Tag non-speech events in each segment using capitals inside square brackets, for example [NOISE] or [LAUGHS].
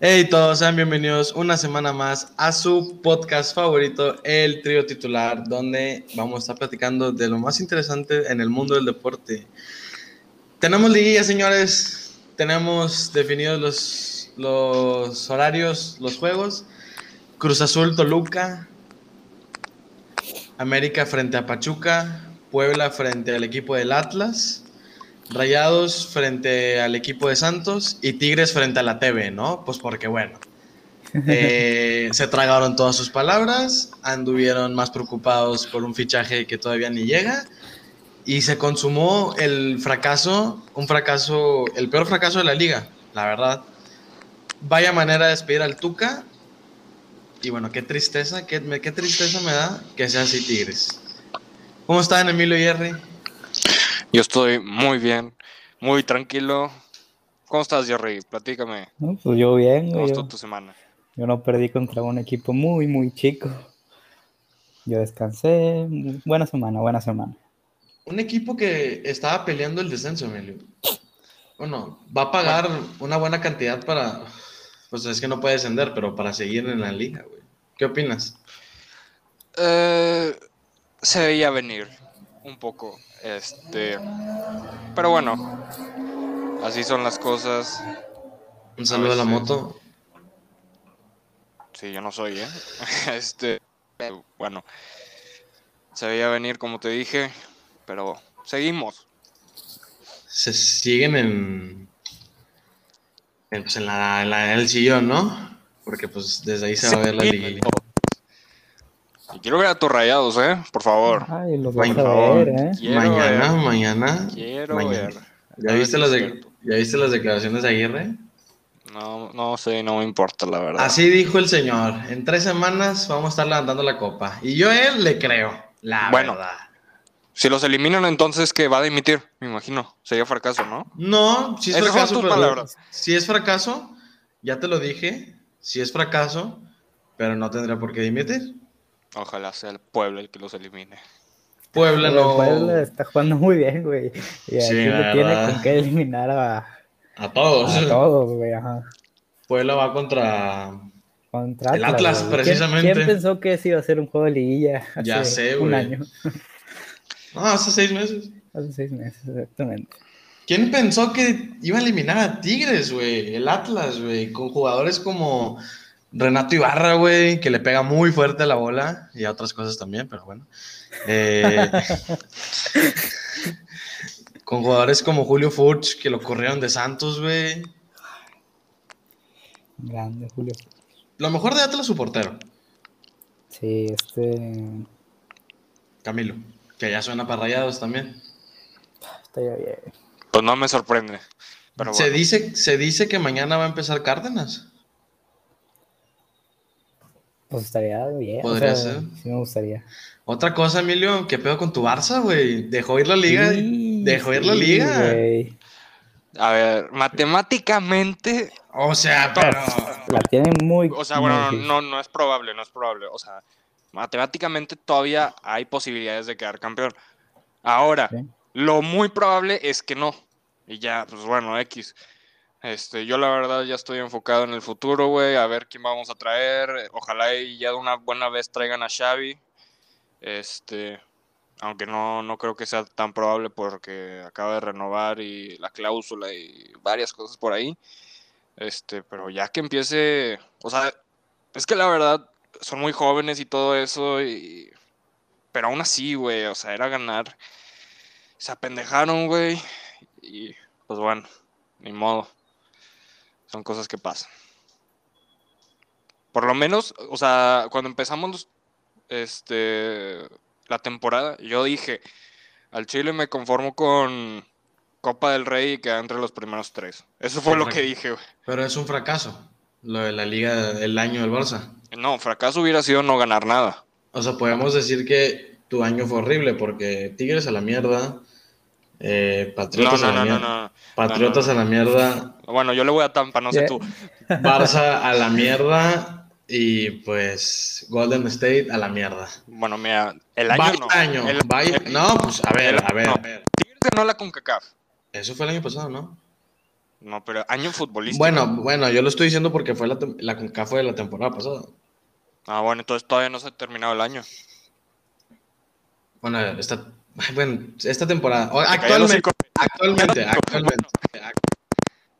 Hey todos, sean bienvenidos una semana más a su podcast favorito, El Trío Titular, donde vamos a estar platicando de lo más interesante en el mundo del deporte. Tenemos liguilla, señores, tenemos definidos los, los horarios, los juegos. Cruz Azul, Toluca, América frente a Pachuca, Puebla frente al equipo del Atlas. Rayados frente al equipo de Santos y Tigres frente a la TV, ¿no? Pues porque, bueno, [LAUGHS] eh, se tragaron todas sus palabras, anduvieron más preocupados por un fichaje que todavía ni llega y se consumó el fracaso, un fracaso, el peor fracaso de la liga, la verdad. Vaya manera de despedir al Tuca y bueno, qué tristeza, qué, qué tristeza me da que sea así Tigres. ¿Cómo están Emilio y Jerry? Yo estoy muy bien, muy tranquilo. ¿Cómo estás, Jerry? Platícame. pues yo bien. ¿Cómo estuvo tu semana? Yo no perdí contra un equipo muy, muy chico. Yo descansé. Buena semana, buena semana. Un equipo que estaba peleando el descenso, Emilio. Bueno, va a pagar una buena cantidad para. Pues es que no puede descender, pero para seguir en la liga, güey. ¿Qué opinas? Eh, se veía venir un poco. Este, pero bueno, así son las cosas. Un saludo a, la moto. Sí, yo no soy, ¿eh? [LAUGHS] Este, bueno, se veía venir como te dije, pero seguimos. Se siguen en, en, pues en, la, en, el sillón, ¿no? Porque pues desde ahí se va a ver la liga. Y quiero ver a tus rayados, ¿eh? Por favor. Ay, los vamos a ver, ¿eh? mañana, mañana. Quiero mañana. ver. ¿Ya viste, las de, ¿Ya viste las declaraciones de Aguirre? No, no sé, no me importa, la verdad. Así dijo el señor. En tres semanas vamos a estar levantando la copa. Y yo a él le creo, la bueno, verdad. Si los eliminan, entonces que va a dimitir, me imagino. Sería fracaso, ¿no? No, si es Esas fracaso. pero-. Si es fracaso, ya te lo dije. Si es fracaso, pero no tendrá por qué dimitir. Ojalá sea el pueblo el que los elimine. Puebla no. el Puebla está jugando muy bien, güey. Y Sí, le tiene con qué eliminar a, A todos. a todos, güey. Ajá. Puebla va contra. Contra El Atlas, güey. ¿Quién- precisamente. ¿Quién, pensó que ese iba a ser un juego de liguilla hace Ya sé, un güey. año? No, hace seis meses. Hace seis meses, exactamente. ¿Quién pensó que iba a eliminar a Tigres, güey? El Atlas, güey. Con jugadores como Renato Ibarra, güey, que le pega muy fuerte a la bola y a otras cosas también, pero bueno. Eh, [LAUGHS] con jugadores como Julio Furch, que lo corrieron de Santos, güey. Grande, Julio. Lo mejor de Atlas, su portero, Sí, este. Camilo, que ya suena para rayados también. Está ya bien. Pues no me sorprende. Pero se, dice, se dice que mañana va a empezar Cárdenas. Pues estaría bien. o Podría sea, ser. Sí, me gustaría. Otra cosa, Emilio, ¿qué pedo con tu Barça, güey? Dejó ir la liga. Sí, dejó ir la liga. A ver, matemáticamente, O sea, pero. La tienen muy. o sea, bueno, no, no es probable, no es probable. O sea, matemáticamente todavía hay posibilidades de quedar campeón. Ahora, Sí. lo muy probable es que no. Y ya, pues bueno, X. Este, yo la verdad ya estoy enfocado en el futuro, güey, a ver quién vamos a traer. Ojalá y ya de una buena vez traigan a Xavi. Este, aunque no, no creo que sea tan probable porque acaba de renovar y la cláusula y varias cosas por ahí. Este, pero ya que empiece, o sea, es que la verdad son muy jóvenes y todo eso y pero aún así, güey, o sea, era ganar. Se apendejaron, güey, y pues bueno, ni modo. Son cosas que pasan. Por lo menos, o sea, cuando empezamos este la temporada, yo dije, al Chile me conformo con Copa del Rey y quedar entre los primeros tres. Eso fue lo que dije, güey. Pero es un fracaso. Lo de la liga del año del Barça. No, fracaso hubiera sido no ganar nada. O sea, podemos decir que tu año fue horrible porque Tigres a la mierda. Eh, No, Patriotas no, a la no, no, mierda. no. Patriotas no, a la mierda. Bueno, yo le voy a Tampa, no sé tú. Barça [LAUGHS] a la mierda. Y pues Golden State a la mierda. Bueno, mira, el año Vaya no. año, El- vaya- el- No, pues a ver, el- a ver, no. a ver. Tigres ganó la CONCACAF. Eso fue el año pasado, ¿no? No, pero año futbolístico. Bueno, bueno, yo lo estoy diciendo porque fue la, la CONCACAF fue de la temporada pasada. Ah, bueno, entonces todavía no se ha terminado el año. Bueno, esta, ay, bueno, esta temporada. Actualmente, actualmente, [LAUGHS] actualmente.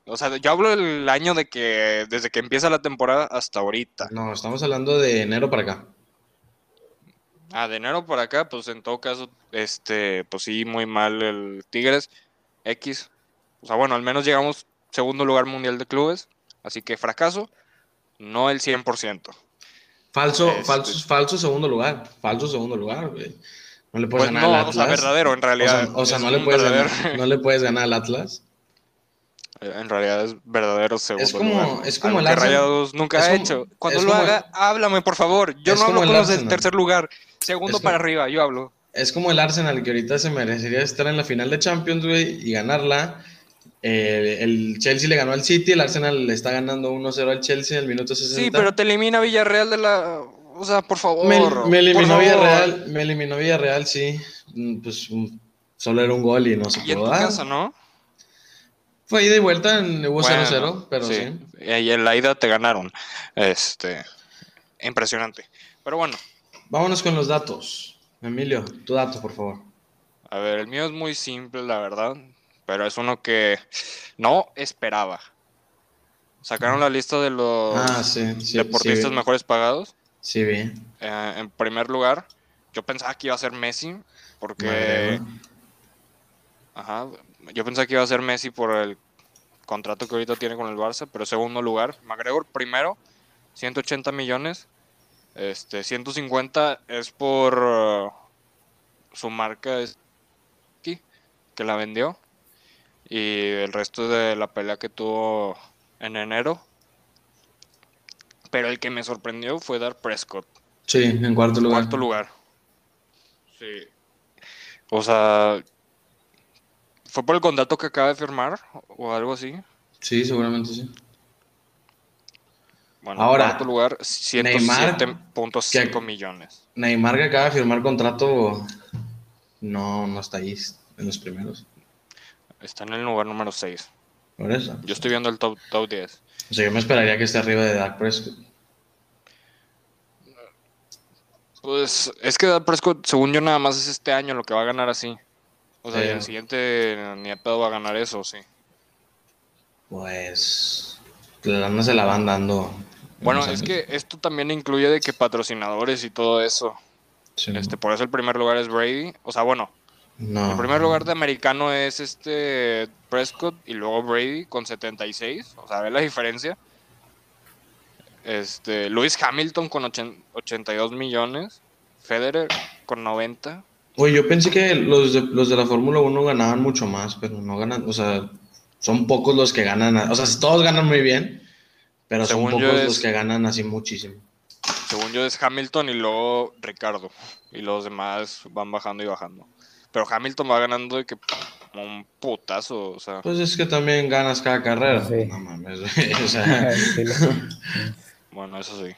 O sea, yo hablo del año de que desde que empieza la temporada hasta ahorita. No, estamos hablando de enero para acá. Ah, de enero para acá, pues en todo caso, este, pues sí, muy mal el Tigres X. O sea, bueno, al menos llegamos segundo lugar mundial de clubes, así que fracaso, no el 100%. Falso, Este- falso, falso segundo lugar. Falso segundo lugar, güey. No le puedes Pues ganar no, al o sea, Atlas. verdadero en O sea, realidad. o sea, no, le puedes ganar, no le puedes ganar al Atlas. En realidad es verdadero segundo Es como- lugar. es como algo el Arsenal- Rayados nunca ha hecho. Cuando lo haga, háblame, por favor. Yo no hablo con los del tercer lugar. Segundo Es para como- arriba, yo hablo. Es como el Arsenal que ahorita se merecería estar en la final de Champions, güey, y ganarla. Eh, el Chelsea le ganó al City, el Arsenal le está ganando 1-0 al Chelsea en el minuto 60. Sí, pero te elimina Villarreal de la... O sea, por favor. me, eliminó. Villarreal, me eliminó Villarreal, sí. Mm, Pues mm, solo era un gol y no se Y en pudo tu dar. casa, ¿no? Fue ida y vuelta, en- hubo Bueno, 0-0, pero sí. Y en la ida te ganaron. Este... Impresionante. Pero bueno, Vámonos con los datos. Emilio, tu dato, por favor. a ver, el mío es muy simple, la verdad. Pero es uno que no esperaba. Sacaron la lista de los Ah, sí, sí. deportistas mejores pagados. Sí, vi. Eh, en primer lugar, yo pensaba que iba a ser Messi, porque Madre, ajá, yo pensaba que iba a ser Messi por el contrato que ahorita tiene con el Barça, pero segundo lugar, McGregor primero, 180 millones, este 150 es por uh, su marca es- que la vendió y el resto de la pelea que tuvo en enero. Pero el que me sorprendió fue Dar Prescott. Sí, en cuarto lugar. Cuarto lugar. Sí. O sea, ¿fue por el contrato que acaba de firmar o algo así? Sí, seguramente sí. Bueno, Ahora, cuarto lugar, 107.5 que- millones. Neymar que acaba de firmar contrato no, no está ahí en los primeros. Está en el lugar número 6. Por eso. Yo estoy viendo el top, top 10. O sea, yo me esperaría que esté arriba de Dak Prescott. Pues es que Dak Prescott, según yo, nada más es este año lo que va a ganar así. O sea, y Sí. el siguiente ni a pedo va a ganar eso, sí. Pues la se la van dando. Bueno, es que esto también incluye de que patrocinadores y todo eso. Sí. Este, por eso el primer lugar es Brady. O sea, bueno, no. El primer lugar de americano es este Prescott y luego Brady con 76. O sea, ve la diferencia. Este, Lewis Hamilton con ochen- 82 millones. Federer con 90. Oye, yo pensé que los de, los de la Fórmula 1 ganaban mucho más, pero no ganan, o sea, son pocos los que ganan, o sea, todos ganan muy bien, pero Según son pocos es- los que ganan así muchísimo. Según yo es Hamilton y luego Ricardo. Y los demás van bajando y bajando. Pero Hamilton va ganando de que como un putazo. O sea, Pues es que también ganas cada carrera. Sí. No mames, güey, o sea, [LAUGHS] bueno, eso sí.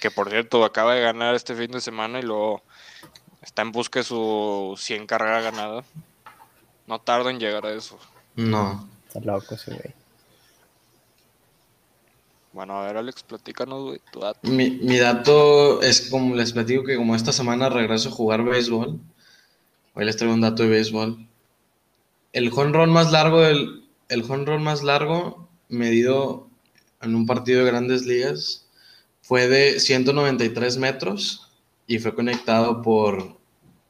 Que por cierto, acaba de ganar este fin de semana y luego está en busca de su 100 carrera ganada. No tarda en llegar a eso. no. Está loco ese güey. Bueno, a ver, Alex, platícanos, güey, tu dato. Mi, mi dato es como les platico que como esta semana regreso a jugar béisbol, hoy les traigo un dato de béisbol. El jonrón más largo del, el jonrón más largo medido en un partido de Grandes Ligas fue de 193 metros y fue conectado por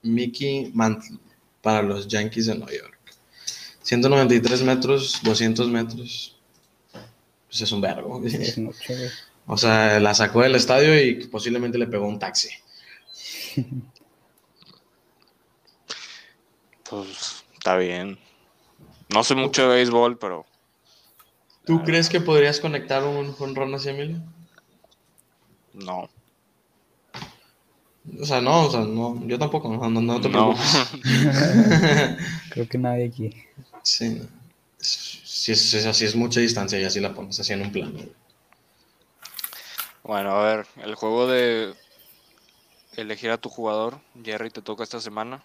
Mickey Mantle para los Yankees de Nueva York. 193 metros, 200 metros. Pues es un vergo. Es. O sea, la sacó del estadio y posiblemente le pegó un taxi. [LAUGHS] Pues está bien. No sé mucho de béisbol, pero ¿Tú crees que podrías conectar un jonrón así, Emilio? no. O sea, no, o sea, no, yo tampoco, no, no, no te No. preocupes. [LAUGHS] Creo que nadie aquí. Sí, no. si es, es así, es mucha distancia y así la pones así en un plano. Bueno, a ver, el juego de elegir a tu jugador, Jerry, te toca esta semana.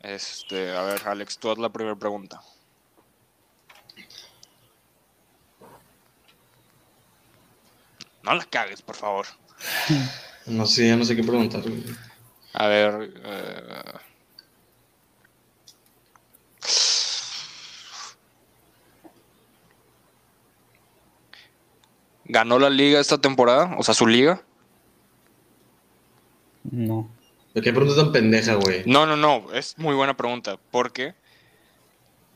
Este, a ver, Alex, tú haz la primera pregunta. No la cagues, por favor. [LAUGHS] No sé, ya no sé qué preguntar. A ver. Eh... ¿Ganó la liga esta temporada? O sea, su liga. No. ¿Qué pregunta tan pendeja, güey? No, no, no. Es muy buena pregunta. Porque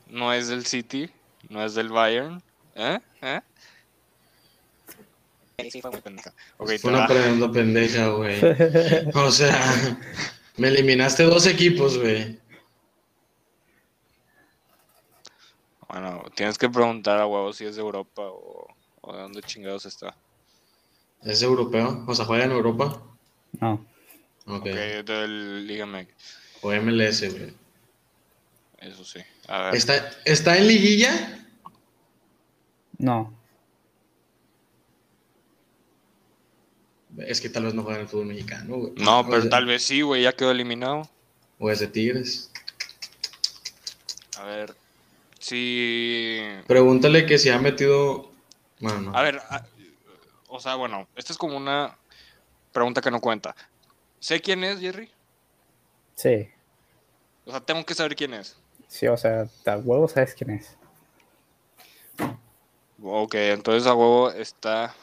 no es del City, no es del Bayern. ¿Eh? ¿Eh? Sí, fue muy pendeja. Ok, te Fue una pregunta pendeja, güey. [LAUGHS] O sea, me eliminaste dos equipos, güey. Bueno, tienes que preguntar a huevo si es de Europa o, o de dónde chingados está. ¿Es europeo? O sea, juega en Europa. No. Ok. Ok, del Liga MX. O MLS, güey. Eso sí. A ver. ¿Está, ¿Está en liguilla? No. Es que tal vez no juega en el fútbol mexicano, güey. No, O pero sea, tal vez sí, güey, ya quedó eliminado. O es de Tigres. A ver. Sí. Pregúntale que si ha metido. Bueno, no. A ver, a- o sea, bueno, esta es como una pregunta que no cuenta. ¿Sé quién es, Jerry? Sí. O sea, tengo que saber quién es. Sí, o sea, a huevo sabes quién es. Ok, entonces a huevo está.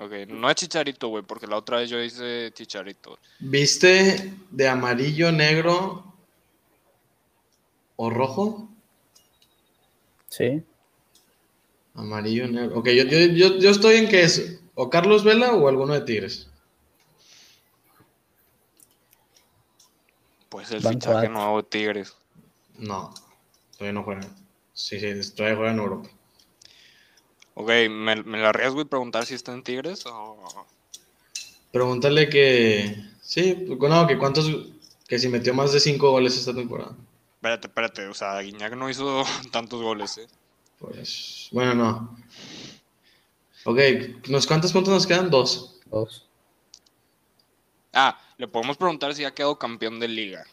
Ok, no es Chicharito, güey, porque la otra vez yo hice Chicharito. ¿Viste de amarillo, negro o rojo? Sí. Amarillo, negro. Ok, yo, yo, yo, yo estoy en que es o Carlos Vela o alguno de Tigres. Pues el Banco fichaje nuevo de Tigres. No, todavía no juegan. Sí, sí, todavía juegan en Europa. Ok, ¿me, me la arriesgo y preguntar si está en Tigres o...? Pregúntale que. Sí, no, que cuántos. Que si metió más de cinco goles esta temporada. Espérate, espérate, o sea, Guiñac no hizo [LAUGHS] tantos goles, ¿eh? Pues. Bueno, no. Ok, ¿nos, ¿cuántos puntos nos quedan? Dos. Dos. Ah, le podemos preguntar si ha quedado campeón de liga.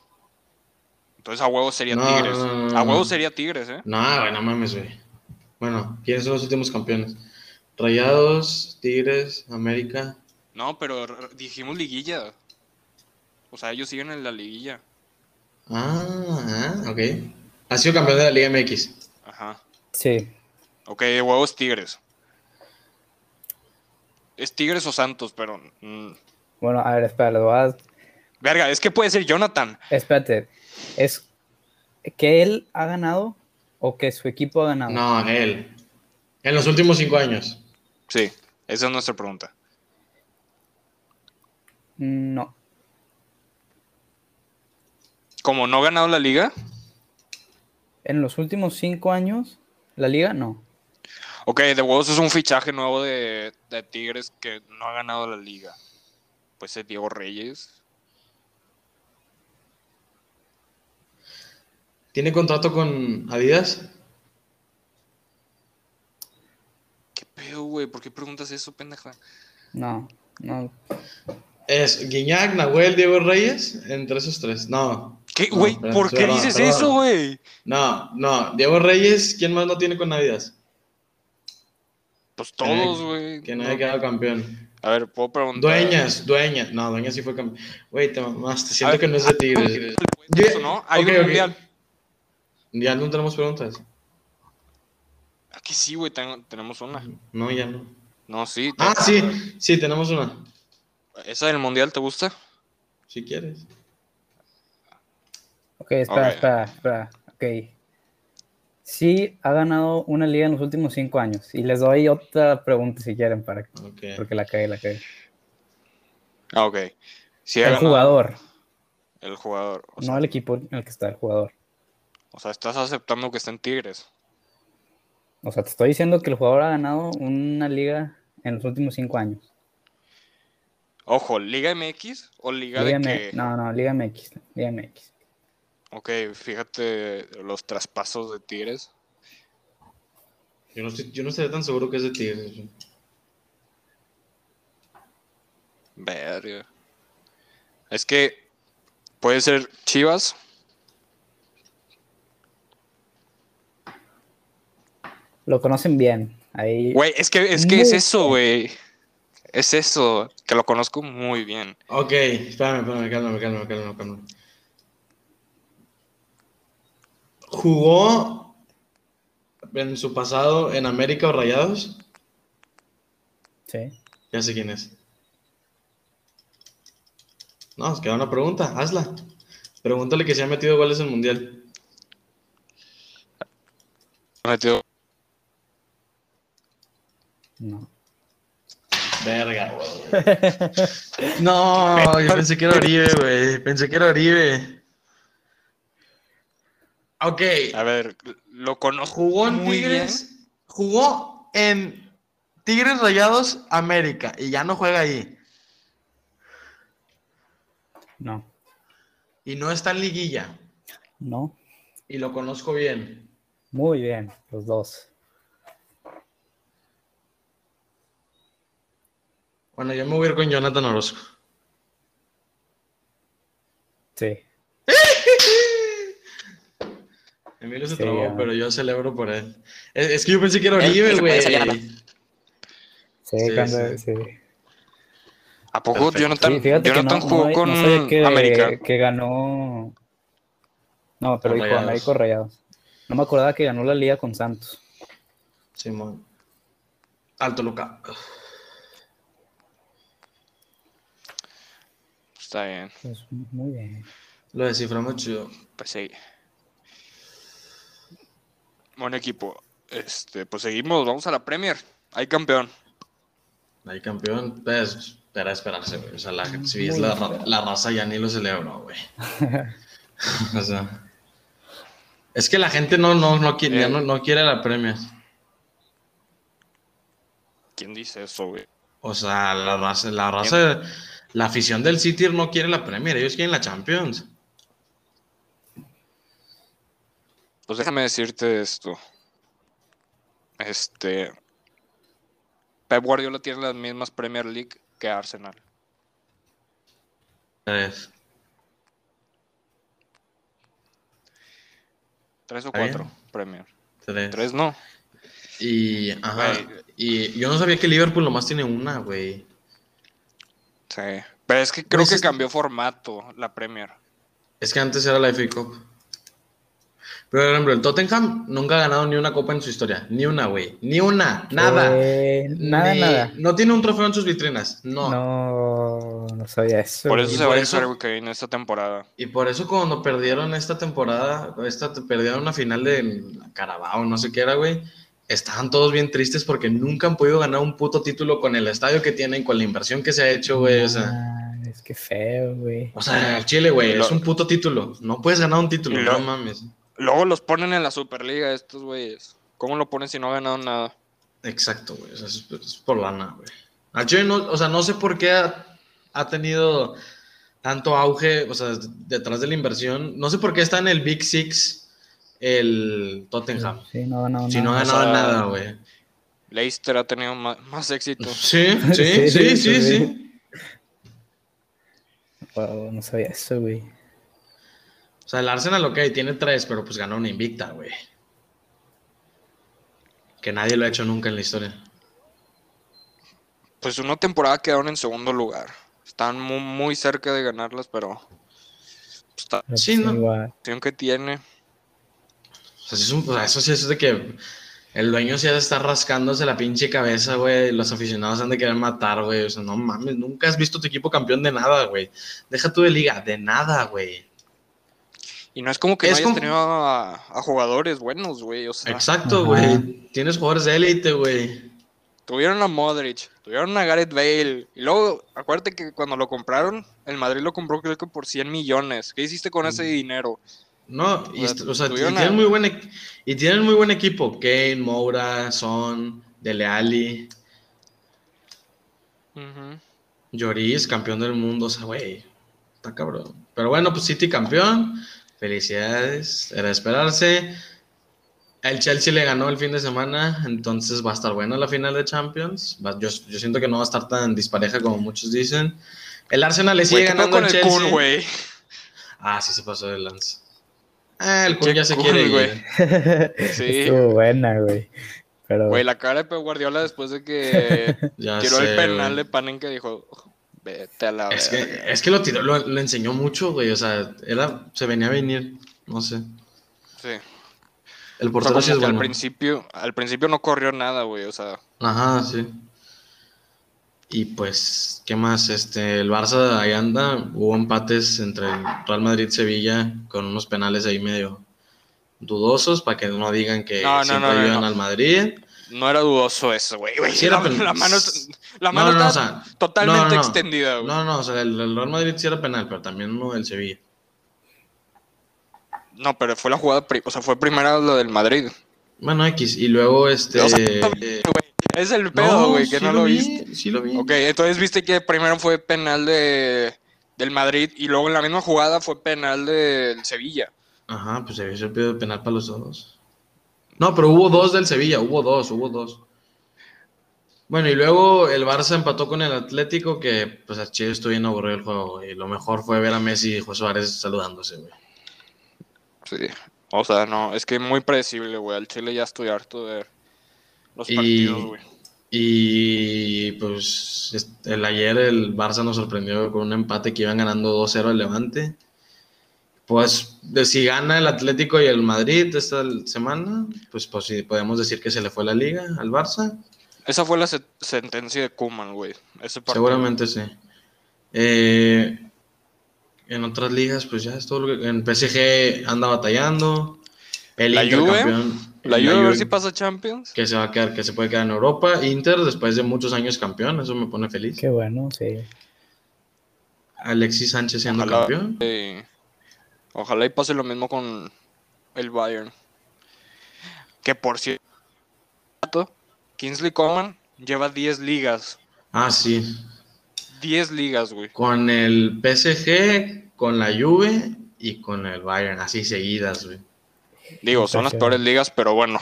Entonces a huevo sería No, Tigres. no, no, no, a huevo no. sería Tigres, ¿eh? No, güey, no mames, güey. Bueno, ¿quiénes son los últimos campeones? Rayados, Tigres, América. No, pero dijimos liguilla. O sea, ellos siguen en la liguilla. Ah, ah, ok. Ha sido campeón de la Liga MX. Ajá. Sí. Ok, de huevo es Tigres. Es Tigres o Santos, pero... mm, Bueno, a ver, espera, voy a... Verga, es que puede ser Jonathan. Espérate. ¿Es que él ha ganado o que su equipo ha ganado? No, él. En los últimos cinco años. Sí, esa es nuestra pregunta. No. Como no ha ganado la liga, En los últimos cinco años, la liga no. Ok, de huevos es un fichaje nuevo de, de Tigres que no ha ganado la liga. Pues es Diego Reyes. ¿Tiene contrato con Adidas? ¿Qué pedo, güey? ¿Por qué preguntas eso, pendeja? No, no. Es Guiñac, Nahuel, Diego Reyes, entre esos tres. No. ¿Qué, No, güey? ¿Por qué perdón, dices perdón. eso, güey? No, no. Diego Reyes, ¿quién más no tiene con Adidas? Pues todos, güey. Que no haya quedado campeón. A ver, puedo preguntar. Dueñas, Dueñas. No, Dueñas sí fue campeón. Güey, te mamaste. A Siento ver, que no es de Tigres. Eso, ¿no? Hay Ok, un ok. mundial. Ya no tenemos preguntas. Aquí sí, güey, tenemos una. No, ya no. No, sí. Ah, sí, sí, tenemos una. ¿Esa del mundial te gusta? Si quieres. Ok, espera, Ok. espera, espera. Ok. Sí ha ganado una liga en los últimos cinco años. Y les doy otra pregunta si quieren, para porque la cagué, la cagué. Ah, ok. Sí El jugador, El jugador. O sea, no el equipo en el que está el jugador. o sea, estás aceptando que está en Tigres. O sea, te estoy diciendo que el jugador ha ganado una liga en los últimos cinco años. Ojo, ¿Liga MX o Liga, Liga de M- que No, no, Liga MX. Liga MX. Ok, fíjate los traspasos de Tigres. Yo no, estoy, yo no estaría tan seguro que es de Tigres. Verga. Es que puede ser Chivas. Lo conocen bien. Ahí. Güey, es que, es que Muy es eso, güey. Es eso, que lo conozco muy bien. Ok, espérame, espérame, cálmame, cálmame, cálmame, cálmame. ¿Jugó en su pasado en América o Rayados? Sí. Ya sé quién es. No, es queda una pregunta, hazla. Pregúntale que si ha metido goles en Mundial. Metió- No. Verga, güey. [LAUGHS] No, yo pensé que era Oribe, güey. Pensé que era Oribe. Ok. A ver, lo conozco Jugó en muy Tigres. Jugó en Tigres Rayados América. Y ya no juega ahí. No. Y no está en liguilla. No. Y lo conozco bien. Muy bien, los dos. Bueno, yo me voy a ir con Jonathan Orozco. Sí. Emilio se Sí, trabó, ya. pero yo celebro por él. Es, es que yo pensé que era puede güey. salir. Sí, Sí, cuando- sí. sí. ¿A poco. Jonathan, Sí, fíjate que Jonathan no, jugó no- con no que, América? que ganó. No, pero Con Rayados. Rayados. No me acordaba que ganó la liga con Santos. Simón. Alto Luca. Está bien, Pues muy bien. Lo desciframos chido. pues sí. Buen equipo. Este, pues seguimos, vamos a la Premier. Hay campeón. Ahí campeón, pues, era esperarse, güey. O sea, la, si ves la, raza ya ni lo celebró, güey. [LAUGHS] [LAUGHS] o sea. Es que la gente no, no, no, quiere, ya Eh. no, no quiere la premia. ¿Quién dice eso, güey? O sea, la raza, la raza, la afición del City no quiere la Premier, ellos quieren la Champions. Pues déjame decirte esto. Este. Pep Guardiola tiene las mismas Premier League que Arsenal. Tres. Tres o bien. cuatro Premier. Tres. Tres no. Y, ajá, y yo no sabía que Liverpool nomás tiene una, güey. Sí. Pero es que creo Pues que es- cambió formato la Premier. Es que antes era la FA Cup. Pero, por ejemplo, el Tottenham nunca ha ganado ni una copa en su historia. Ni una, güey. Ni una. Nada. Eh, nada, Ni- nada. No tiene un trofeo en sus vitrinas. No. No, no sabía eso. Por eso se va a eso- ir Harry Kane esta temporada. Y por eso cuando perdieron esta temporada, esta, perdieron una final de Carabao, no sé qué era, güey, estaban todos bien tristes porque nunca han podido ganar un puto título con el estadio que tienen, con la inversión que se ha hecho, güey. O sea, es que feo, güey. o sea, el Chile, güey, es un puto título. No puedes ganar un título, no mames. Luego los ponen en la Superliga estos güeyes. ¿Cómo lo ponen si no ha ganado nada? Exacto, güey. O sea, es, es por lana, güey. Al Chile no, o sea, no sé por qué ha, ha tenido tanto auge, o sea, detrás de la inversión. No sé por qué está en el Big Six el Tottenham. Sí, no ha ganado Si no ha ganado O sea, nada, güey. Leicester ha tenido más, más éxito. [LAUGHS] [LAUGHS] Sí, sí, sí, sí, sí. Wow, no sabía eso, güey. O sea, el Arsenal, ok, tiene tres, pero pues ganó una invicta, güey. Que nadie lo ha hecho nunca en la historia. Pues una temporada quedaron en segundo lugar. Están muy, muy cerca de ganarlas, pero pues, está Pero, Sí, pues, ¿no? la opción que tiene. O sea, sí es un- o sea, eso sí es de que el dueño sí ha de estar rascándose la pinche cabeza, güey. Los aficionados han de querer matar, güey. O sea, no mames, nunca has visto tu equipo campeón de nada, güey. Deja tú de liga, de nada, güey. Y no es como que Es no hayas como- tenido a, a jugadores buenos, güey. O sea, Exacto, güey. Tienes jugadores de élite, güey. tuvieron a Modric, tuvieron a Gareth Bale. Y luego, acuérdate que cuando lo compraron, el Madrid lo compró creo que por 100 millones. ¿Qué hiciste con ese dinero? No, y, O sea, y tienen a- muy buen y tienen muy buen equipo. Kane, Moura, Son, Dele Alli, Ujú. Lloris, campeón del mundo. O sea, güey, está cabrón. Pero bueno, pues City campeón. Felicidades, era esperarse. El Chelsea le ganó el fin de semana, entonces va a estar buena la final de Champions. Va- yo, yo siento que no va a estar tan dispareja como muchos dicen. El Arsenal le sigue Güey, ¿qué pedo ganando con al el Chelsea. Kun, güey? ah, sí se pasó de lance. Ah, el Kun Qué ya se cool, quiere güey. [LAUGHS] Sí. Estuvo buena, güey. Pero Güey, la cara de Pep Guardiola después de que [LAUGHS] tiró sé, el penal de Panenka dijo, vete a la Es que, verga". es que lo tiró, lo, lo enseñó mucho, güey. O sea, era, se venía a venir. No sé. Sí. El portero sí es que al bueno. principio, al principio no corrió nada, güey, o sea, Ajá, sí. Y pues, ¿qué más? Este, el Barça ahí anda. Hubo empates entre Real Madrid y Sevilla con unos penales ahí medio dudosos para que no digan que No, siempre no, no, ayudan al Madrid. No era dudoso eso, güey. güey. Sí era [LAUGHS] la, la mano, la No, mano no, no, está o sea, totalmente no, no, no. extendida, güey. No, no, o sea, el, el Real Madrid sí era penal, pero también uno del Sevilla. No, pero fue la jugada, o sea, fue primero lo del Madrid. Bueno, X. Y luego este. O sea, eh, [LAUGHS] es el pedo, güey, que sí no lo, vi, viste. Sí lo vi. Ok, entonces viste que primero fue penal de del Madrid y luego en la misma jugada fue penal del Sevilla. Ajá, pues se de penal para los dos. No, pero hubo dos del Sevilla, hubo dos, hubo dos. Bueno, y luego el Barça empató con el Atlético, que pues a Chile estuvo bien aburrido el juego, y lo mejor fue ver a Messi y José Suárez saludándose, güey. Sí. O sea, no, es que muy predecible, güey. Al Chile ya estoy harto de ver los Y- partidos, güey. Y pues es- el ayer el Barça nos sorprendió con un empate que iban ganando 2-0 al Levante. Pues de si gana el Atlético y el Madrid esta semana, pues, pues sí, podemos decir que se le fue la liga al Barça. Esa fue la se- sentencia de Kuman, güey. Seguramente sí. Eh, en otras ligas, pues ya es todo lo que. En PSG anda batallando. El La Inter Juve, campeón. La Juve a ver si pasa Champions. Que se va a quedar, que se puede quedar en Europa. Inter, después de muchos años campeón, eso me pone feliz. qué bueno, sí. Alexis Sánchez siendo Ojalá, campeón. eh, ojalá y pase lo mismo con el Bayern. Que por cierto, Kingsley Coman lleva 10 ligas. Ah, sí. 10 ligas, güey. Con el PSG, con la Juve y con el Bayern, así seguidas, güey. Digo, son las peores ligas, pero bueno.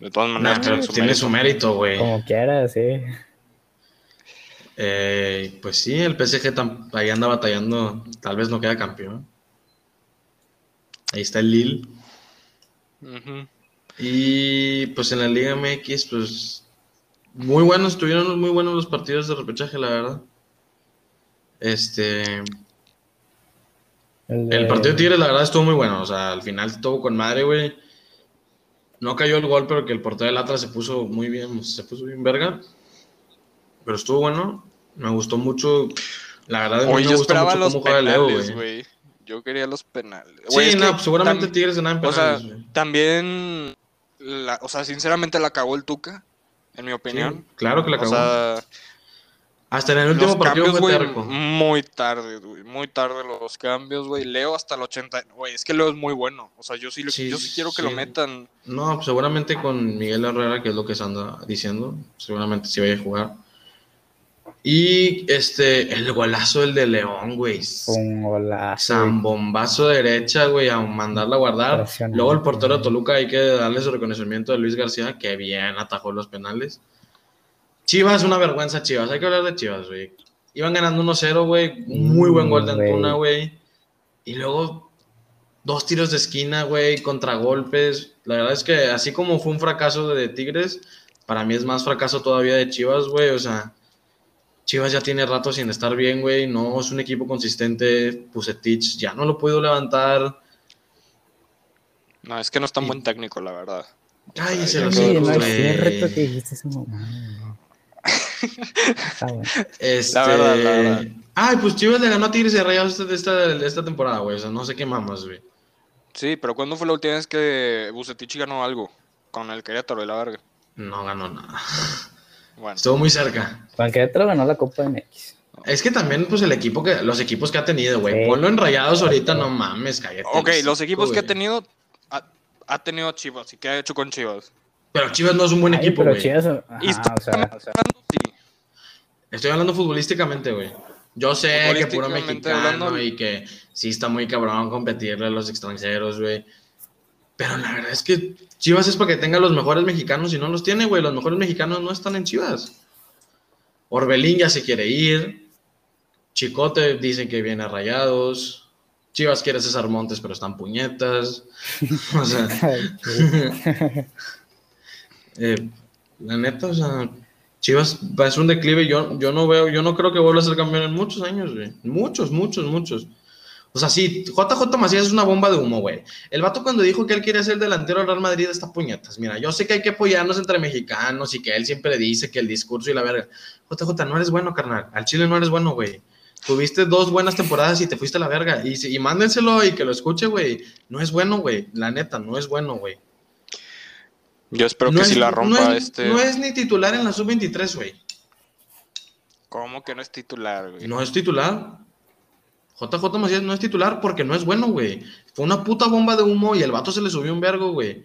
De todas maneras, tiene su tiene mérito. su mérito, güey. Como quiera, sí. Eh, pues sí, el PSG ahí anda batallando, tal vez no queda campeón. Ahí está el Lille. Y pues en la Liga MX, pues muy buenos, tuvieron muy buenos los partidos de repechaje, la verdad. Este, El, el partido de Tigres, la verdad, estuvo muy bueno. O sea, al final estuvo con madre, güey. No cayó el gol, pero que el portero del Atlas se puso muy bien, se puso bien verga. Pero estuvo bueno. Me gustó mucho. La verdad, me yo esperaba mucho los cómo juega Leo, penales, güey. Yo quería los penales. Sí, no, pues seguramente Tigres ganaba en O sea, penales, güey. también, la- o sea, sinceramente la cagó el Tuca, en mi Sí, opinión. claro que la o cagó. sea, Hasta en el último los partido cambios, fue terco. muy tarde, güey, muy tarde los cambios, güey. Leo hasta el 80, güey, es que Leo es muy bueno. O sea, yo sí, lo- Sí, yo sí quiero que lo metan. No, pues seguramente con Miguel Herrera, que es lo que se anda diciendo, seguramente sí vaya a jugar. Y este, el golazo el de León, güey. Un golazo. Zambombazo derecha, güey, a mandarla a guardar. Luego el portero de Toluca hay que darle su reconocimiento a Luis García, que bien atajó los penales. Chivas, una vergüenza, Chivas. Hay que hablar de Chivas, güey. Iban ganando 1-0, güey. Muy buen gol de Mm. Antuna, güey. Y luego dos tiros de esquina, güey, contragolpes. La verdad es que así como fue un fracaso de Tigres, para mí es más fracaso todavía de Chivas, güey. O sea, Chivas ya tiene rato sin estar bien, güey. No es un equipo consistente. Pusetich ya no lo puedo levantar. No, es que no es tan Y- buen técnico, la verdad. Ay, esa mamá. Está bueno. Este... La verdad, la verdad. Ay, pues Chivas le ganó a Tigres y Rayados esta, esta, esta temporada, güey. O sea, no sé qué mamas, güey. Sí, pero ¿cuándo fue la última vez que Bucetich ganó algo? Con el Querétaro de la verga. No ganó nada. Bueno, Estuvo muy cerca. Juan Querétaro ganó la Copa MX. Es que también, pues, el equipo que, los equipos que ha tenido, güey. Sí. Ponlo en rayados ahorita, no mames, cállate. ok, los equipos que ha tenido, ha, ha tenido Chivas. ¿Y qué ha hecho con Chivas? Pero Chivas no es un buen Ay, equipo, pero güey. Chivas, ajá, o sea, o sea. Estoy hablando futbolísticamente, güey. Yo sé que puro mexicano hablando- y que sí está muy cabrón competirle a los extranjeros, güey. Pero la verdad es que Chivas es para que tenga los mejores mexicanos y no los tiene, güey. Los mejores mexicanos no están en Chivas. Orbelín ya se quiere ir. Chicote dicen que viene a rayados. Chivas quiere César Montes, pero están puñetas. [LAUGHS] o sea, [LAUGHS] eh, La neta, o sea, Chivas va a ser un declive. Yo, yo no veo, yo no creo que vuelva a ser campeón en muchos años, güey. Muchos, muchos, muchos. O sea, sí, JJ Macías es una bomba de humo, güey. El vato cuando dijo que él quería ser delantero del Real Madrid está puñetas. Mira, yo sé que hay que apoyarnos entre mexicanos y que él siempre dice que el discurso y la verga. JJ, no eres bueno, carnal. Al Chile no eres bueno, güey. Tuviste dos buenas temporadas y te fuiste a la verga. Y, y mándenselo y que lo escuche, güey. No es bueno, güey. La neta, no es bueno, güey. Yo espero No que es, si la rompa no es- este. no es ni titular en la sub-23, güey. ¿Cómo que no es titular, güey? No es titular. JJ Macías no es titular porque no es bueno, güey. Fue una puta bomba de humo y el vato se le subió un vergo, güey.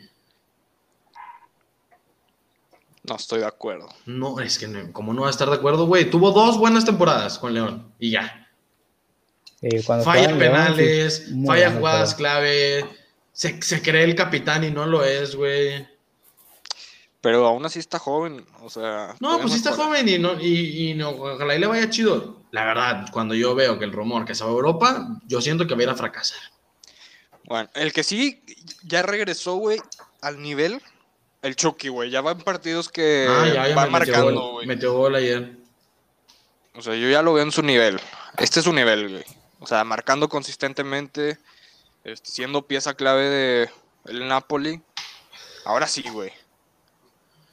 No estoy de acuerdo. No, es que no, ¿cómo no va a estar de acuerdo, güey? Tuvo dos buenas temporadas con León y ya. Falla León, penales, sí, falla bueno, jugadas pero- clave, se, se cree el capitán y no lo es, güey. Pero aún así está joven, o sea. No, pues sí está joven y, no, y, y no, ojalá y le vaya chido. La verdad, cuando yo veo que el rumor que se va a Europa, yo siento que va a ir a fracasar. Bueno, el que sí ya regresó, güey, al nivel, el Chucky, güey. Ya va en partidos que ah, ya, ya va me marcando, güey. metió gol ayer. O sea, yo ya lo veo en su nivel. Este es su nivel, güey. O sea, marcando consistentemente, este, siendo pieza clave de el Napoli. Ahora sí, güey.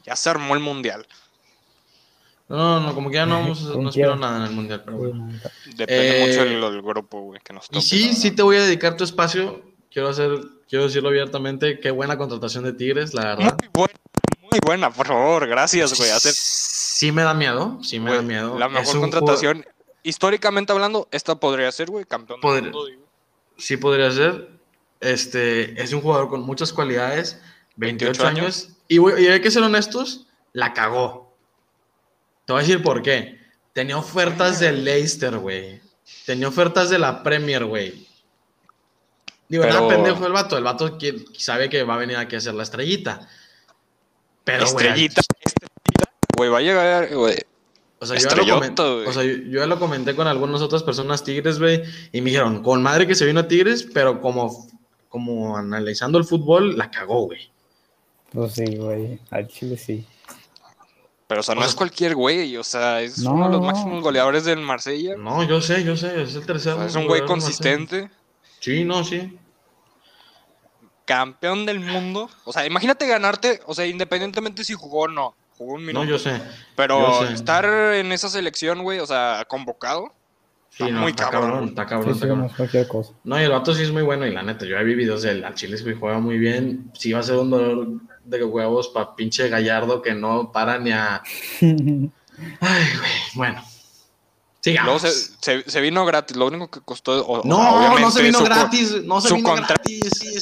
Ya se armó el mundial. No, no, como que ya no, vamos, a- ¿Con no espero nada en el mundial, pero Sí, bueno. Depende Eh, mucho del, del grupo, güey, que nos Y toque, sí, la sí verdad. te voy a dedicar tu espacio. Quiero hacer, quiero decirlo abiertamente, qué buena contratación de Tigres, la verdad. Muy buena, muy buena, por favor, gracias, güey. Hacer, Sí me da miedo, sí me da güey, miedo. la mejor contratación. Históricamente hablando, esta podría ser, güey, campeón del mundo, digo. sí podría ser. Este, es un jugador con muchas cualidades, 28, 28 años, y, voy- y hay que ser honestos, la cagó. Te voy a decir por qué. Tenía ofertas del Leicester, güey. Tenía ofertas de la Premier, güey. Digo, Pero- nada pendejo el vato. El vato que- sabe que va a venir aquí a hacer la estrellita. Pero, güey, Estrellita, estrellita. Güey, va a llegar, güey. O sea, yo ya, lo Estrellota, comen- güey. o sea, yo, yo ya lo comenté con algunas otras personas tigres, güey, y me dijeron, con madre que se vino a Tigres, pero como, como analizando el fútbol, la cagó, güey. Pues sí, güey. Al Chile sí. Pero, o sea, no O es cualquier güey, o sea, es No. uno de los máximos goleadores del Marsella. No, yo sé, yo sé, es el O tercero. sea, es un güey consistente, Sí, no, sí. campeón del mundo. O sea, imagínate ganarte, o sea, independientemente si jugó o no. Jugó un minuto. No, yo sé. pero yo sé. estar en esa selección, güey, o sea, convocado. Sí, Está no, muy está cabrón, está cabrón, sí, está no cabrón. es cualquier cosa. No, y el vato sí es muy bueno, y la neta, yo ya vi videos del Chile, güey, juega muy bien. Sí va a ser un dolor de huevos para pinche Gallardo que no para ni a... [LAUGHS] Ay, güey, bueno. Luego Sigamos. se, se- se vino gratis, lo único que costó. o- No, no se vino su gratis, no se su vino gratis. sí,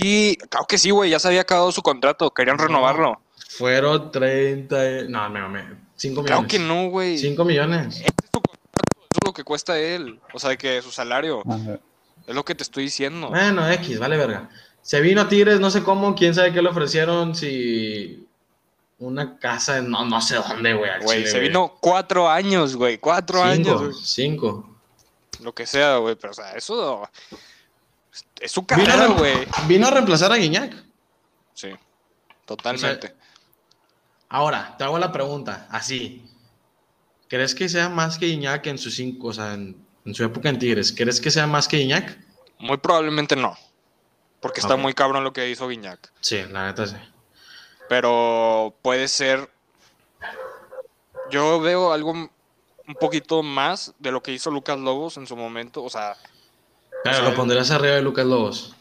Sí, claro que sí, güey, ya se había acabado su contrato, querían No. renovarlo. Fueron 30, y- no, me mamé, 5 millones. Claro que no, güey. 5 millones. Es su contrato, eso es lo que cuesta él. O sea, que su salario. Ajá. Es lo que te estoy diciendo. Bueno, X, vale verga. Se vino a Tigres, no sé cómo, quién sabe qué le ofrecieron, si una casa, no, no sé dónde, güey. se vino cuatro años, güey. Cuatro años, Cinco. Lo que sea, güey. Pero, o sea, eso. Es su carrera, güey. vino a reemplazar a Guiñac. Sí, totalmente. Ahora, te hago la pregunta, así. ¿Crees que sea más que Guiñac en sus cinco, o sea, en, en su época en Tigres? ¿Crees que sea más que Guiñac? Muy probablemente no. Porque está muy cabrón lo que hizo Guiñac. Sí, la neta sí. Pero puede ser. Yo veo algo un poquito más de lo que hizo Lucas Lobos en su momento. O sea, Pero O sea, lo pondrías arriba de Lucas Lobos.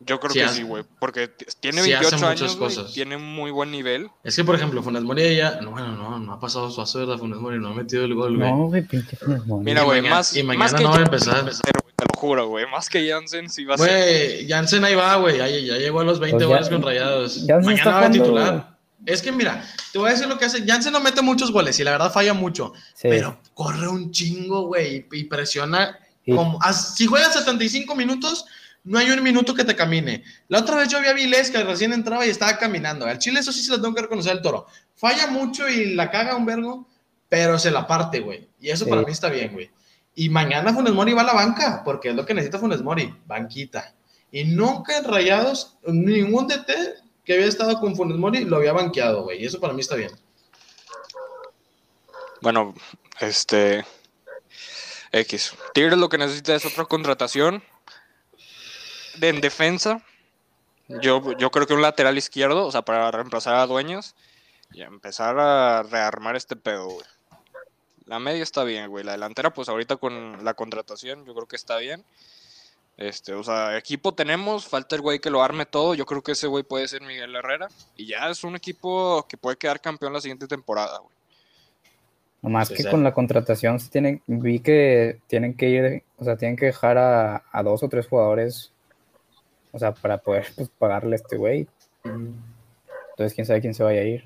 yo creo Sí que hace- sí, güey. Porque tiene sí hace 28 muchas años, cosas. tiene muy buen nivel. Es que, por ejemplo, Funes Mori ya... No, bueno, no, no ha pasado su ¿verdad? Funes Mori no ha metido el gol, güey. No, güey, pinche Funes Mori. Mira, Y güey, mañana- más, y más mañana que no va a empezar. Juro, güey. Más que Jansen sí va a ser. Güey, Jansen ahí va, güey. Ya, ya llegó a los 20 Pues goles con rayados. Jansen Mañana está va a titular. Es que mira, te voy a decir lo que hace. Jansen no mete muchos goles y la verdad falla mucho. Sí. Pero corre un chingo, güey. Y presiona. Y- Como, as- si juegas 75 minutos, no hay un minuto que te camine. La otra vez yo vi a Vilés que recién entraba y estaba caminando. Al Chile, eso sí se lo tengo que reconocer al toro. Falla mucho y la caga un vergo, pero se la parte, güey. Y eso Sí. para mí está bien, güey. Y mañana Funes Mori va a la banca, porque es lo que necesita Funes Mori, banquita. Y nunca en Rayados, ningún DT que había estado con Funes Mori lo había banqueado, güey. Y eso para mí está bien. Bueno, este. X. Tigres lo que necesita es otra contratación. De, en defensa. Yo, yo creo que un lateral izquierdo, o sea, para reemplazar a Dueñas. Y empezar a rearmar este pedo, güey. La media está bien, güey. La delantera, pues ahorita con la contratación, yo creo que está bien. Este, o sea, equipo tenemos, falta el güey que lo arme todo. Yo creo que ese güey puede ser Miguel Herrera. Y ya es un equipo que puede quedar campeón la siguiente temporada, güey. Nomás Sí, que sí. con la contratación se tienen, vi que tienen que ir, o sea, tienen que dejar a, a dos o tres jugadores, o sea, para poder pues, pagarle a este güey. Entonces, quién sabe quién se vaya a ir.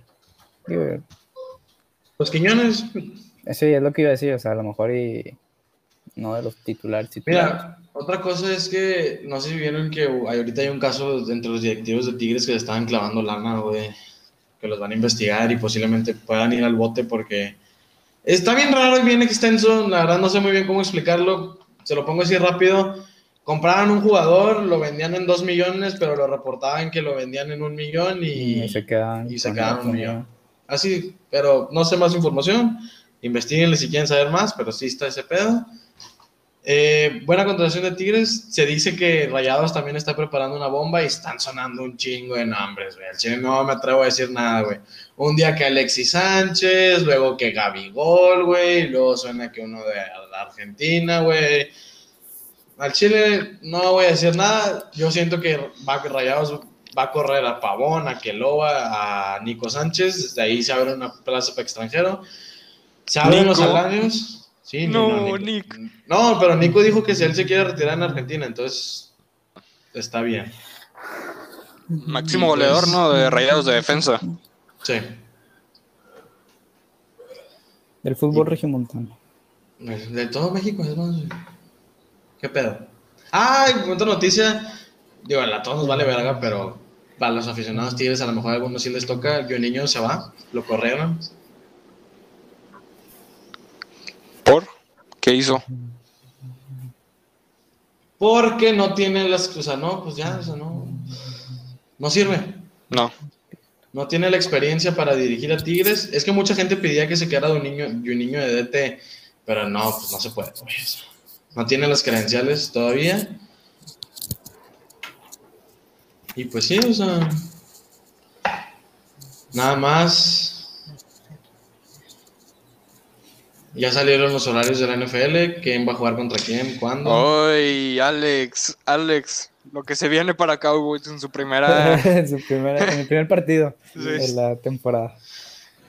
Digo, Los Quiñones, eso ya es lo que iba a decir, o sea, a lo mejor y no de los titulares. titulares. Mira, otra cosa es que no sé si vieron que ahorita hay un caso entre los directivos de Tigres que le estaban clavando lana, güey. Que los van a investigar y posiblemente puedan ir al bote porque está bien raro y bien extenso. La verdad no sé muy bien cómo explicarlo. Se lo pongo así rápido. Compraban un jugador, lo vendían en dos millones, pero lo reportaban que lo vendían en un millón y, y se quedan. y se quedaron un con- millón. Así, pero no sé más información. Investíguenle si quieren saber más, pero sí está ese pedo. Eh, buena contratación de Tigres. Se dice que Rayados también está preparando una bomba y están sonando un chingo de nombres, güey. Al chile no me atrevo a decir nada, güey. Un día que Alexis Sánchez, luego que Gabigol, güey. Luego suena que uno de la Argentina, güey. Al Chile no voy a decir nada. Yo siento que va, Rayados va a correr a Pavón, a Keloa, a Nico Sánchez. Desde ahí se abre una plaza para extranjero. Se abren los salarios. Sí, No, Nico. No, pero Nico dijo que si él se quiere retirar en Argentina, entonces está bien. Máximo pues- goleador, ¿no? De rayados de defensa. Sí. Del fútbol regiomontano. De todo México, es más. ¿Qué pedo? Ay, otra noticia. Digo, a todos nos vale verga, pero para los aficionados tigres, a lo mejor a algunos sí les toca. Yo niño se va, lo corrieron. ¿Por? ¿Qué hizo? Porque no tiene las. O sea, no, pues ya, o sea, no. No sirve. No. No tiene la experiencia para dirigir a Tigres. Es que mucha gente pedía que se quedara de un niño, de un niño de DT, pero no, pues no se puede. No tiene las credenciales todavía. Y pues sí, o sea. Nada más. Ya salieron los horarios de la NFL. ¿Quién va a jugar contra quién? ¿Cuándo? Ay, Alex, Alex, lo que se viene para Cowboys en su primera. [LAUGHS] en, su primera- en el primer partido [LAUGHS] Sí. de la temporada.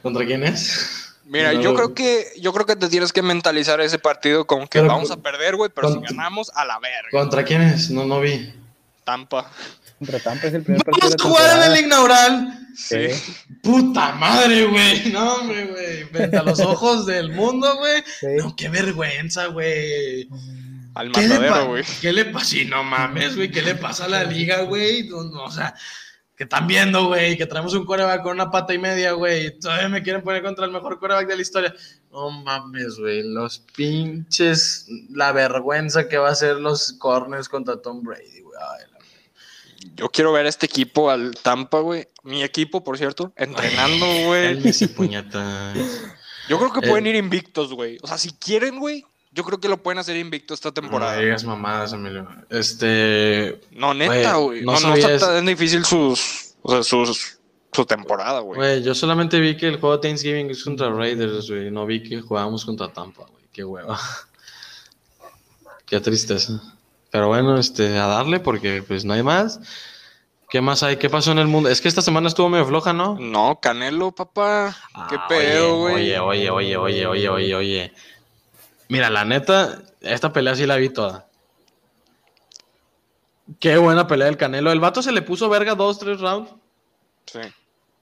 ¿Contra quién es? Mira, No yo creo que yo creo que te tienes que mentalizar ese partido con que Pero vamos a perder, güey, pero si ganamos a la verga. ¿Contra quién es? No, no vi. Tampa. Contra Tampa es el primer partido Vamos a jugar en el inaugural. Sí. Sí. Puta madre, güey. No, hombre, güey. Frente a los ojos del mundo, güey. Sí. No, qué vergüenza, güey. Al ¿Qué le, pa- matadero, güey. ¿Qué le pasa? Sí, no mames, güey. ¿Qué le pasa a la liga, güey? No, no, o sea, que están viendo, güey, que traemos un coreback con una pata y media, güey. Todavía me quieren poner contra el mejor coreback de la historia. No mames, güey. Los pinches. La vergüenza que va a ser los corners contra Tom Brady, Yo quiero ver a este equipo al Tampa, güey. Mi equipo, por cierto, entrenando, güey. [LAUGHS] Yo creo que Eh. pueden ir invictos, güey. O sea, si quieren, güey, yo creo que lo pueden hacer invicto esta temporada. No digas mamadas, Emilio. Este. No, neta, Güey, no No, no, sabía está tan difícil sus, o sea, sus, su temporada, güey. Güey, yo solamente vi que el juego de Thanksgiving es contra Raiders, güey. No vi que jugábamos contra Tampa, güey. Qué hueva. [LAUGHS] Qué tristeza. Pero bueno, este, a darle porque pues no hay más. ¿Qué más hay? ¿Qué pasó en el mundo? Es que esta semana estuvo medio floja, ¿no? No, Canelo, papá. Qué Ah, pedo, güey. Oye, oye, oye, oye, oye, oye, oye. Mira, la neta, esta pelea sí la vi toda. Qué buena pelea del Canelo. El vato se le puso verga dos, tres rounds. Sí.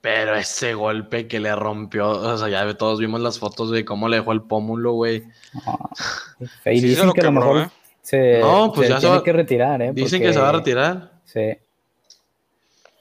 Pero ese golpe que le rompió, o sea, ya todos vimos las fotos de cómo le dejó el pómulo, güey. Ah, y Sí, lo que a lo mejor ¿eh? Se, No, pues se ya se tiene va- que retirar, ¿eh? Dicen porque- que se va a retirar. Sí.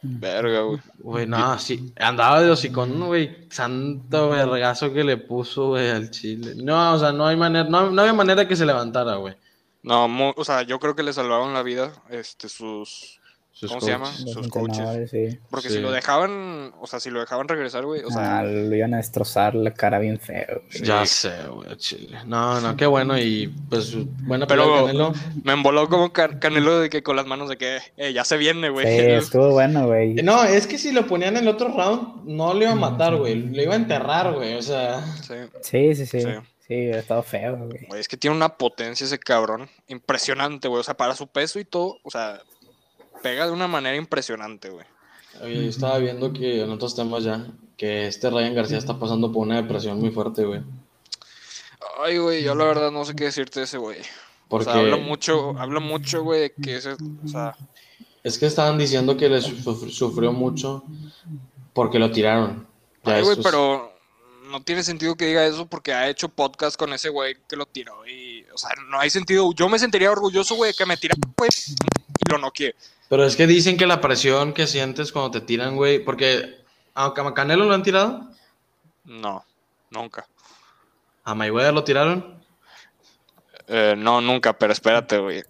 Verga, güey. Güey, no, sí. Andaba de hocicón, güey. Santo vergazo que le puso, güey, al chile. No, o sea, no hay manera, no, no había manera que se levantara, güey. No, o sea, yo creo que le salvaron la vida este, sus, Sus ¿Cómo se llama? Los Sus coaches. sí. Porque Sí. si lo dejaban, o sea, si lo dejaban regresar, güey, o sea, Ah, lo iban a destrozar la cara bien feo. güey. Ya sé, güey, chile. No, no, qué bueno y pues Pero- pelea de Canelo. me emboló como Can- Canelo de que con las manos de que eh, ya se viene, güey. Sí, [LAUGHS] estuvo bueno, güey. No, es que si lo ponían en el otro round, no le iba a matar, güey. Le iba a enterrar, güey. O sea, Sí. Sí, sí, sí. Sí. Sí, ha estado feo, güey. Güey, es que tiene una potencia ese cabrón. Impresionante, güey. O sea, para su peso y todo, o sea, pega de una manera impresionante, güey. oye, yo estaba viendo que en otros temas ya, que este Ryan García está pasando por una depresión muy fuerte, güey. Ay, güey, yo la verdad no sé qué decirte de ese güey. O Porque sea, habla mucho, habla mucho, güey, de que ese, o sea, es que estaban diciendo que le suf- sufrió mucho porque lo tiraron. Ya ay, güey, pero no tiene sentido que diga eso porque ha hecho podcast con ese güey que lo tiró y, o sea, no hay sentido. Yo me sentiría orgulloso, güey, que me tirara, güey, lo noqueé. Pero es que dicen que la presión que sientes cuando te tiran, güey, porque aunque a Canelo lo han tirado, No, nunca. a Mayweather lo tiraron. Eh, no, nunca, pero espérate, güey.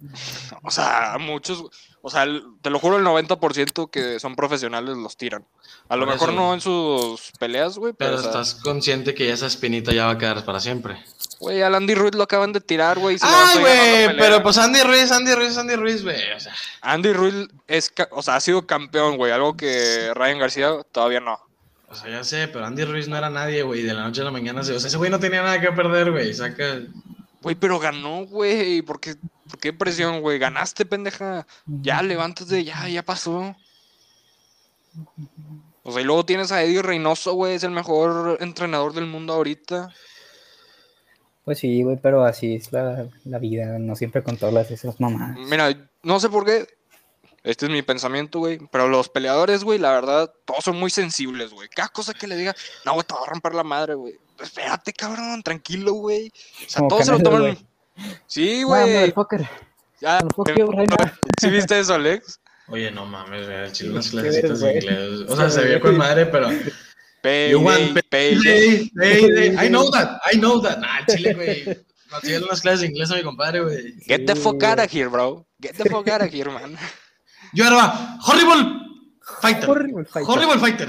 O sea, muchos, o sea, el- te lo juro, el 90% que son profesionales los tiran. A lo Por mejor eso, no en sus peleas, güey, pero, Pero o sea, estás consciente que esa espinita ya va a quedar para siempre. Güey, al Andy Ruiz lo acaban de tirar, güey. Ay, güey, pero pues Andy Ruiz, Andy Ruiz, Andy Ruiz, güey. O sea, Andy Ruiz es, o sea, ha sido campeón, güey, algo que Ryan García todavía no. o sea, ya sé, pero Andy Ruiz no era nadie, güey. De la noche a la mañana, se- o sea, ese güey no tenía nada que perder, güey. Saca. Güey, pero ganó, güey, ¿por qué, por qué presión, güey? Ganaste, pendeja. Ya, levántate, ya, ya pasó. O sea, y luego tienes a Eddie Reynoso, güey, es el mejor entrenador del mundo ahorita. Pues sí, güey, pero así es la, la vida. No siempre controlas esas mamás. Mira, no sé por qué. Este es mi pensamiento, güey. Pero los peleadores, güey, la verdad, todos son muy sensibles, güey. Cada cosa que le diga, no, güey, te va a romper la madre, güey. Espérate, cabrón, tranquilo, güey. O sea, Como todos se lo toman. Sí, güey. motherfucker. Ya. [LAUGHS] ¿Sí viste eso, Alex? Oye, no mames, güey. El chile de güey. inglés. O sea, se vio con madre, pero. Pay, You want pay, Payday, payday. [LAUGHS] I know that, I know that. Nah, chile, güey. [LAUGHS] Consiguiendo unas clases de inglés a mi compadre, güey. Get the fuck out of here, bro. Get the fuck out of here, man. [LAUGHS] Yo ahora va. Horrible fighter. Horrible fighter. Horrible fighter.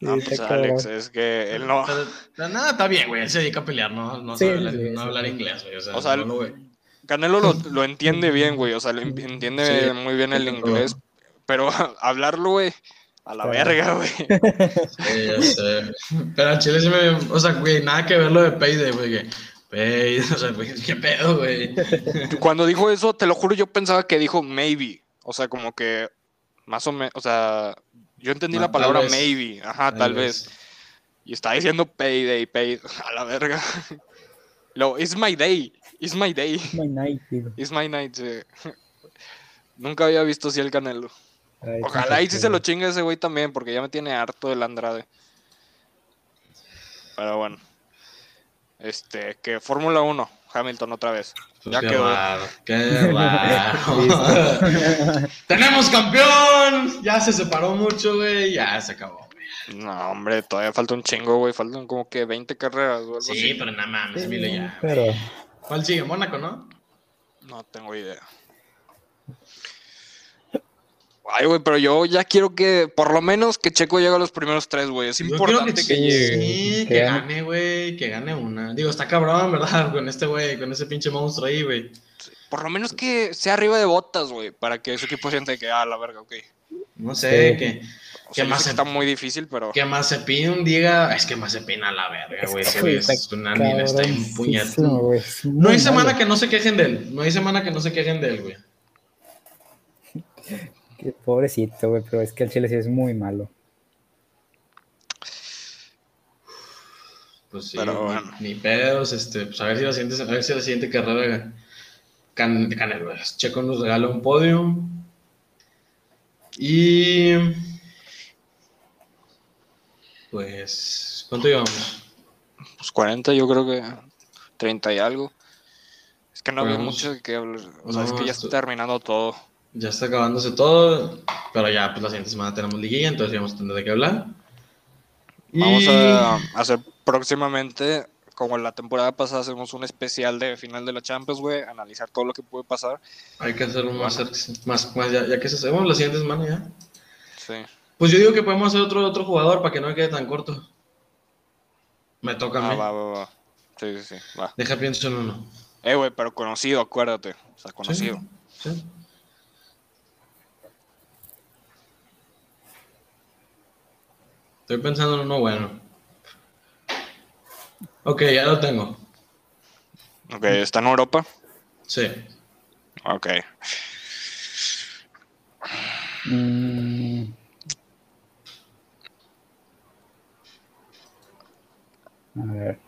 No, pues. Alex, es que él no. Nada, está bien, güey. Él se dedica a pelear, no, no, Sí, sabe sí, no sí. hablar inglés, güey. O sea, O sea, no lo, güey. Canelo lo, lo entiende bien, güey. O sea, lo entiende Sí, muy bien el inglés. Pero hablarlo, güey, a la Claro. verga, güey. [LAUGHS] Sí, ya sé. Pero al chile sí me. O sea, güey, nada que ver lo de Payday, güey. Que Payday, [LAUGHS] o sea, güey, qué pedo, güey. [LAUGHS] Cuando dijo eso, te lo juro, yo pensaba que dijo maybe. O sea, como que más o menos, o sea, yo entendí Ah, la tal palabra maybe. Ajá, tal, vez. Y está diciendo payday, pay. A la verga. Luego, it's my day. It's my day. My night, digo. It's my night. sí. Nunca había visto así el Canelo. Ay, Ojalá y si se lo chingue ese güey también, porque ya me tiene harto el Andrade. Pero bueno. Este, que Fórmula 1, Hamilton otra vez. Ya qué quedó. raro, qué. [LAUGHS] [LAUGHS] ¡Tenemos campeón! Ya se separó mucho, güey. Ya se acabó, güey. No, hombre, todavía falta un chingo, güey. Faltan como que 20 carreras o algo Sí, así. pero nada mames, Emilio ya. Pero ¿Cuál sigue? Mónaco, ¿no? No tengo idea. Ay, güey, pero yo ya quiero que, por lo menos, que Checo llegue a los primeros tres, güey. Es Yo importante que, sí. llegue. Sí, que que gane. güey. Que gane una. Digo, está cabrón, ¿verdad? [LAUGHS] Con este güey, con ese pinche monstruo ahí, güey. Por lo menos que sea arriba de botas, güey, para que su equipo siente que, ah, la verga, ok. No sé, Sí. que, O ¿Qué sea, yo más que se- está muy difícil, pero... que Mazepin diga. Es que Mazepin a la verga, güey. Ese que es un anime, está puñetón. güey, es No hay semana que no se quejen de él. No hay semana que no se quejen de él, güey. Qué Pobrecito, güey, pero es que el Chile sí es muy malo. Pues sí, Pero ni- bueno. ni, pedos, este, pues a ver si la siguiente, a ver si la siguiente carrera Can, Canelo, Checo nos regala un podio. Y pues, ¿cuánto llevamos? Pues 40, yo creo que 30 y algo. Es que no había mucho de qué hablar. O sea, es que ya esto- está terminando todo. Ya está acabándose todo, pero ya pues la siguiente semana tenemos liguilla, entonces ya vamos a tener de qué hablar. Vamos Y- a hacer próximamente como la temporada pasada hacemos un especial de final de la Champions, güey, analizar todo lo que puede pasar. Hay que hacerlo más, más, más ya, ya, que se hacemos la siguiente semana ya. Sí. Pues yo digo que podemos hacer otro, otro jugador para que no me quede tan corto. Me toca a Ah, mí. va, va, va. Sí, sí, sí, va. Deja pienso en uno. Eh, güey, pero conocido, acuérdate. O sea, conocido. Sí, sí. Estoy pensando en uno bueno. Ok, ya lo tengo. Ok, ¿está en Europa? Sí. Ok. Mm, a ver.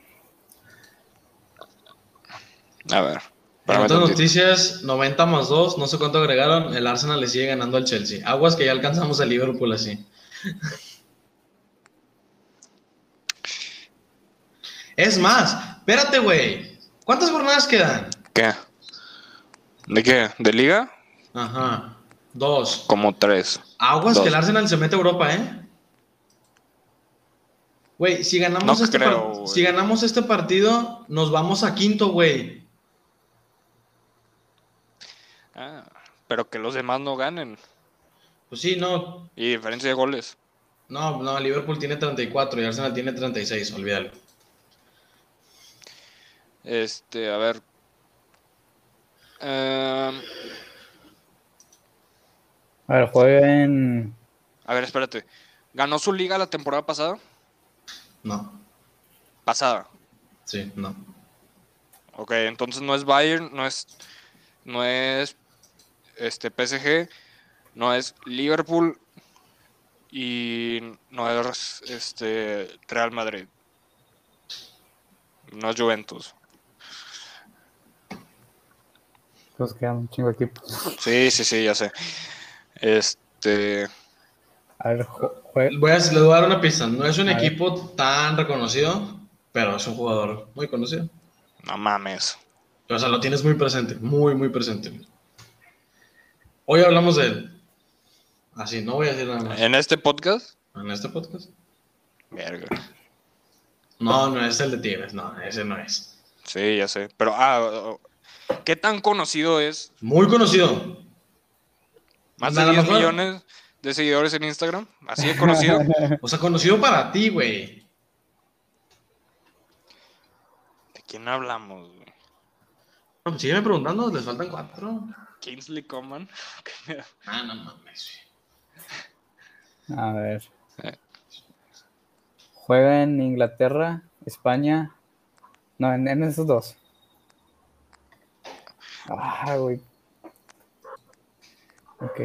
A ver. En otras noticias, 90 más 2, no sé cuánto agregaron, el Arsenal le sigue ganando al Chelsea. Aguas que ya alcanzamos al Liverpool así. Es más, espérate, güey. ¿Cuántas jornadas quedan? ¿Qué? ¿De qué? ¿De liga? Ajá. Dos. Como tres. Aguas Dos. que el Arsenal se mete a Europa, ¿eh? Güey, si ganamos, No este creo, si ganamos este partido, nos vamos a quinto, güey. Ah, pero que los demás no ganen. Pues sí, no. Y diferencia de goles. No, no, Liverpool tiene 34 y Arsenal tiene 36, olvídalo. Este, a ver. Em, A ver, jueguen. a ver, espérate. ¿Ganó su liga la temporada pasada? No, Pasada. sí, no. Ok, entonces no es Bayern, no es. No es. Este, PSG. No es Liverpool. Y no es este Real Madrid. No es Juventus. Pues quedan un chingo de equipos. Sí, sí, sí, ya sé. Este. A ver, Voy a, les voy a dar una pista. No es un A ver. equipo tan reconocido, pero es un jugador muy conocido. No mames. O sea, lo tienes muy presente, muy, muy presente. Hoy hablamos de él. Así, no voy a decir nada más. En este podcast. En este podcast. Verga. No, no es el de Tigres, no, ese no es. Sí, ya sé. Pero, ah, ¿qué tan conocido es? Muy conocido. Más de Nada 10 más, ¿no? millones de seguidores en Instagram. Así de conocido. [LAUGHS] O sea, conocido para ti, güey. ¿De quién hablamos, güey? No, pues sígueme preguntando, les faltan cuatro. Kingsley Coman. [LAUGHS] Ah, no mames. A ver. Eh. Juega en Inglaterra, España. No, en, en esos dos. Ah, güey. Ok.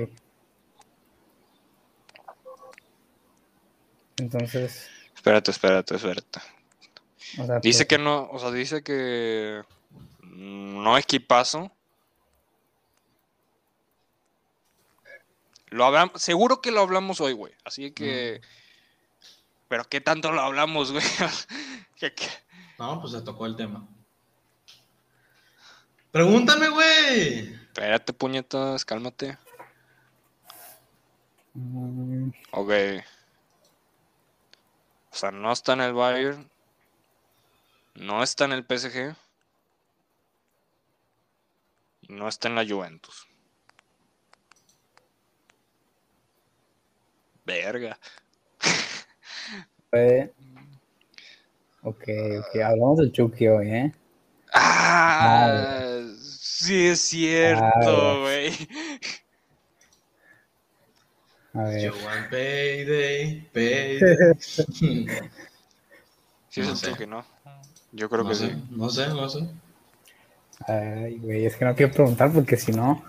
Entonces, Espérate, espérate, espérate. o sea, Dice pues, que no, o sea, dice que no equipazo. Lo hablamos, seguro que lo hablamos hoy, güey. Así que. Pero qué tanto lo hablamos, güey. [LAUGHS] No, pues se tocó el tema. Pregúntame, güey. Espérate, puñetas, cálmate. mm, Ok. O sea, no está en el Bayern. No está en el PSG. Y no está en la Juventus. Verga. [LAUGHS] Ok, ok. Hablamos del Chucky hoy, ¿eh? Ah, sí es cierto, güey. A ver. Yo want payday, payday. [LAUGHS] Sí es No el sé. Chucky, ¿no? Yo creo no que sé, sí. no sé, no sé. Ay, güey, es que no quiero preguntar porque si no.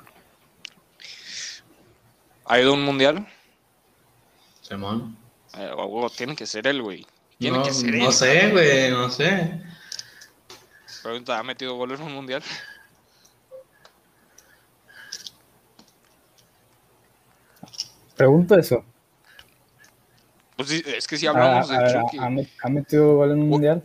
¿Ha ido a un mundial? Simón. Eh, tiene que ser él, güey. Tiene no, que ser no él. sé, güey, no sé. Pregunta, ¿ha metido goles en un mundial? Pregunto eso. Pues sí, es que si hablamos Ah, a ver, Chucky. ¿ha, met- ha metido gol en un mundial?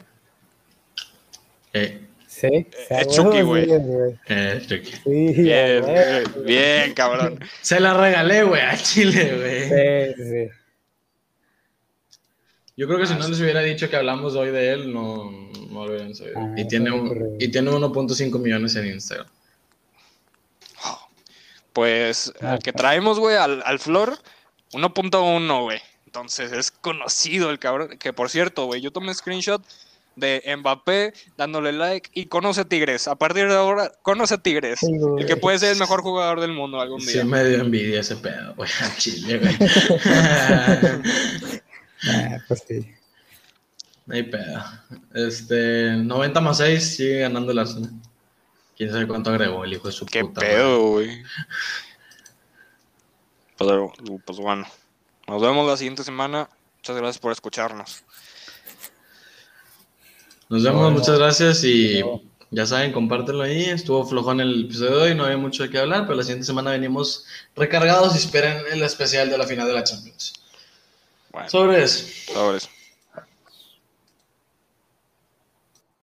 Eh, Sí. es a huevo, Chucky, sí, güey. eh, Chucky. Sí, Bien, huevo, bien, bien, cabrón. Se la regalé, güey, a Chile, güey. Sí, sí. Yo creo que si Ah, no sí. les hubiera dicho que hablamos hoy de él, no, no lo hubieran sabido. Ah, y, tiene un- y tiene 1.5 millones en Instagram. Pues Ah, el que está. traemos, güey, al, al Flor, 1.1, güey. Entonces es conocido el cabrón. Que por cierto, güey, yo tomé screenshot de Mbappé dándole like y conoce a Tigres. A partir de ahora, conoce a Tigres. Sí. El que puede ser el mejor jugador del mundo algún Sí día. me dio envidia ese pedo, güey, a Chile, güey. [LAUGHS] Ah, pues sí. No hay pedo. Este, 90 más 6 sigue ganando el Arsenal. Quién sabe cuánto agregó el hijo de su Qué puta. pedo, güey. Pero, pues bueno. Nos vemos la siguiente semana. Muchas gracias por escucharnos. Nos vemos, Bueno. muchas gracias y ya saben, compártenlo ahí. Estuvo flojón el episodio de hoy, no había mucho de qué hablar, pero la siguiente semana venimos recargados y esperen el especial de la final de la Champions. Bueno, Sobre eso. sobres.